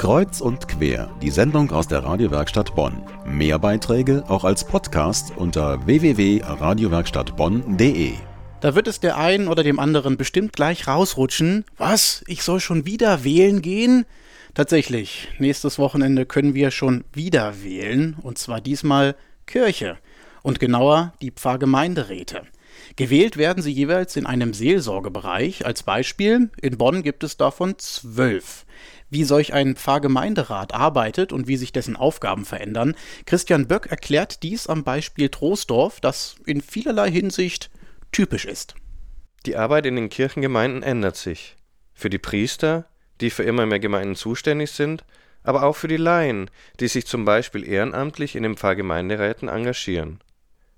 Kreuz und quer, die Sendung aus der Radiowerkstatt Bonn. Mehr Beiträge auch als Podcast unter www.radiowerkstattbonn.de. Da wird es der einen oder dem anderen bestimmt gleich rausrutschen. Was? Ich soll schon wieder wählen gehen? Tatsächlich, nächstes Wochenende können wir schon wieder wählen, und zwar diesmal Kirche und genauer die Pfarrgemeinderäte. Gewählt werden sie jeweils in einem Seelsorgebereich. Als Beispiel, in Bonn gibt es davon zwölf wie solch ein Pfarrgemeinderat arbeitet und wie sich dessen Aufgaben verändern. Christian Böck erklärt dies am Beispiel Troisdorf, das in vielerlei Hinsicht typisch ist. Die Arbeit in den Kirchengemeinden ändert sich. Für die Priester, die für immer mehr Gemeinden zuständig sind, aber auch für die Laien, die sich zum Beispiel ehrenamtlich in den Pfarrgemeinderäten engagieren.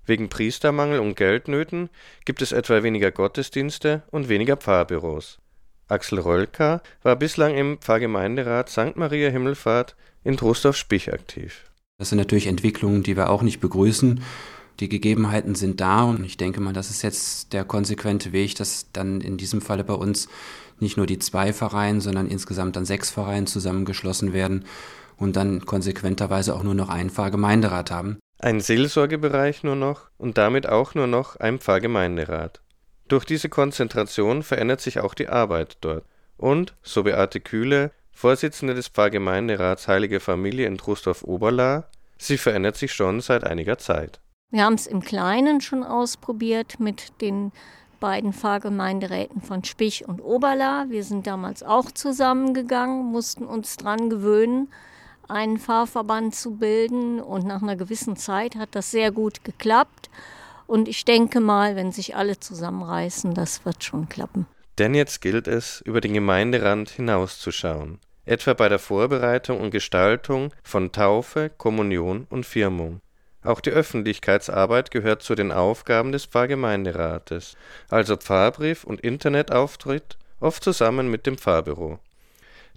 Wegen Priestermangel und Geldnöten gibt es etwa weniger Gottesdienste und weniger Pfarrbüros. Axel Rölker war bislang im Pfarrgemeinderat St. Maria Himmelfahrt in Trostorf-Spich aktiv. Das sind natürlich Entwicklungen, die wir auch nicht begrüßen. Die Gegebenheiten sind da und ich denke mal, das ist jetzt der konsequente Weg, dass dann in diesem Falle bei uns nicht nur die zwei Vereine, sondern insgesamt dann sechs Vereine zusammengeschlossen werden und dann konsequenterweise auch nur noch einen Pfarrgemeinderat haben. Ein Seelsorgebereich nur noch und damit auch nur noch ein Pfarrgemeinderat. Durch diese Konzentration verändert sich auch die Arbeit dort. Und, so Beate Kühle, Vorsitzende des Pfarrgemeinderats Heilige Familie in Trostorf-Oberlaa, sie verändert sich schon seit einiger Zeit. Wir haben es im Kleinen schon ausprobiert mit den beiden Pfarrgemeinderäten von Spich und Oberlaa. Wir sind damals auch zusammengegangen, mussten uns dran gewöhnen, einen Pfarrverband zu bilden und nach einer gewissen Zeit hat das sehr gut geklappt. Und ich denke mal, wenn sich alle zusammenreißen, das wird schon klappen. Denn jetzt gilt es, über den Gemeinderand hinauszuschauen, etwa bei der Vorbereitung und Gestaltung von Taufe, Kommunion und Firmung. Auch die Öffentlichkeitsarbeit gehört zu den Aufgaben des Pfarrgemeinderates, also Pfarrbrief und Internetauftritt, oft zusammen mit dem Pfarrbüro.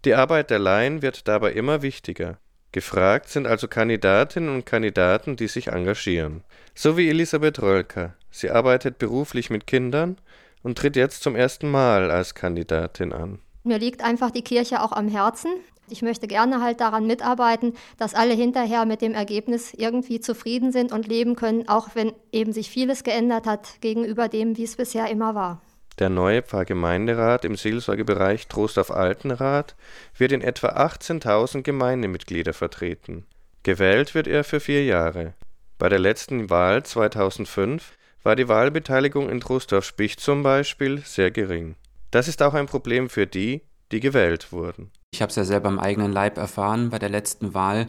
Die Arbeit der Laien wird dabei immer wichtiger. Gefragt sind also Kandidatinnen und Kandidaten, die sich engagieren. So wie Elisabeth Rölker. Sie arbeitet beruflich mit Kindern und tritt jetzt zum ersten Mal als Kandidatin an. Mir liegt einfach die Kirche auch am Herzen. Ich möchte gerne halt daran mitarbeiten, dass alle hinterher mit dem Ergebnis irgendwie zufrieden sind und leben können, auch wenn eben sich vieles geändert hat gegenüber dem, wie es bisher immer war. Der neue Pfarrgemeinderat im Seelsorgebereich Trostorf Altenrat wird in etwa 18.000 Gemeindemitglieder vertreten. Gewählt wird er für vier Jahre. Bei der letzten Wahl 2005 war die Wahlbeteiligung in Trostorf-Spich zum Beispiel sehr gering. Das ist auch ein Problem für die, die gewählt wurden. Ich habe es ja selber am eigenen Leib erfahren. Bei der letzten Wahl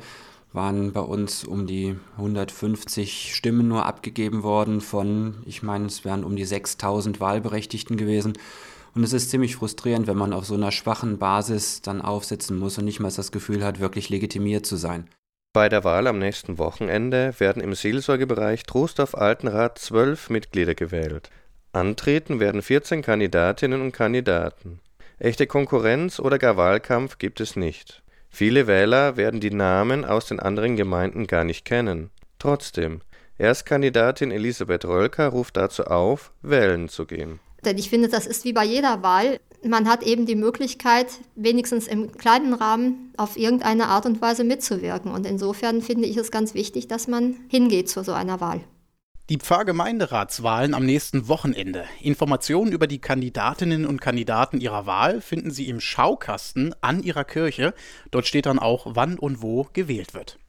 waren bei uns um die 150 Stimmen nur abgegeben worden von, ich meine, es wären um die 6000 Wahlberechtigten gewesen. Und es ist ziemlich frustrierend, wenn man auf so einer schwachen Basis dann aufsitzen muss und nicht mal das Gefühl hat, wirklich legitimiert zu sein. Bei der Wahl am nächsten Wochenende werden im Seelsorgebereich Trostorf-Altenrat zwölf Mitglieder gewählt. Antreten werden 14 Kandidatinnen und Kandidaten. Echte Konkurrenz oder gar Wahlkampf gibt es nicht. Viele Wähler werden die Namen aus den anderen Gemeinden gar nicht kennen. Trotzdem, Erstkandidatin Elisabeth Rölker ruft dazu auf, wählen zu gehen. Denn ich finde, das ist wie bei jeder Wahl. Man hat eben die Möglichkeit, wenigstens im kleinen Rahmen auf irgendeine Art und Weise mitzuwirken. Und insofern finde ich es ganz wichtig, dass man hingeht zu so einer Wahl. Die Pfarrgemeinderatswahlen am nächsten Wochenende. Informationen über die Kandidatinnen und Kandidaten ihrer Wahl finden Sie im Schaukasten an Ihrer Kirche. Dort steht dann auch, wann und wo gewählt wird.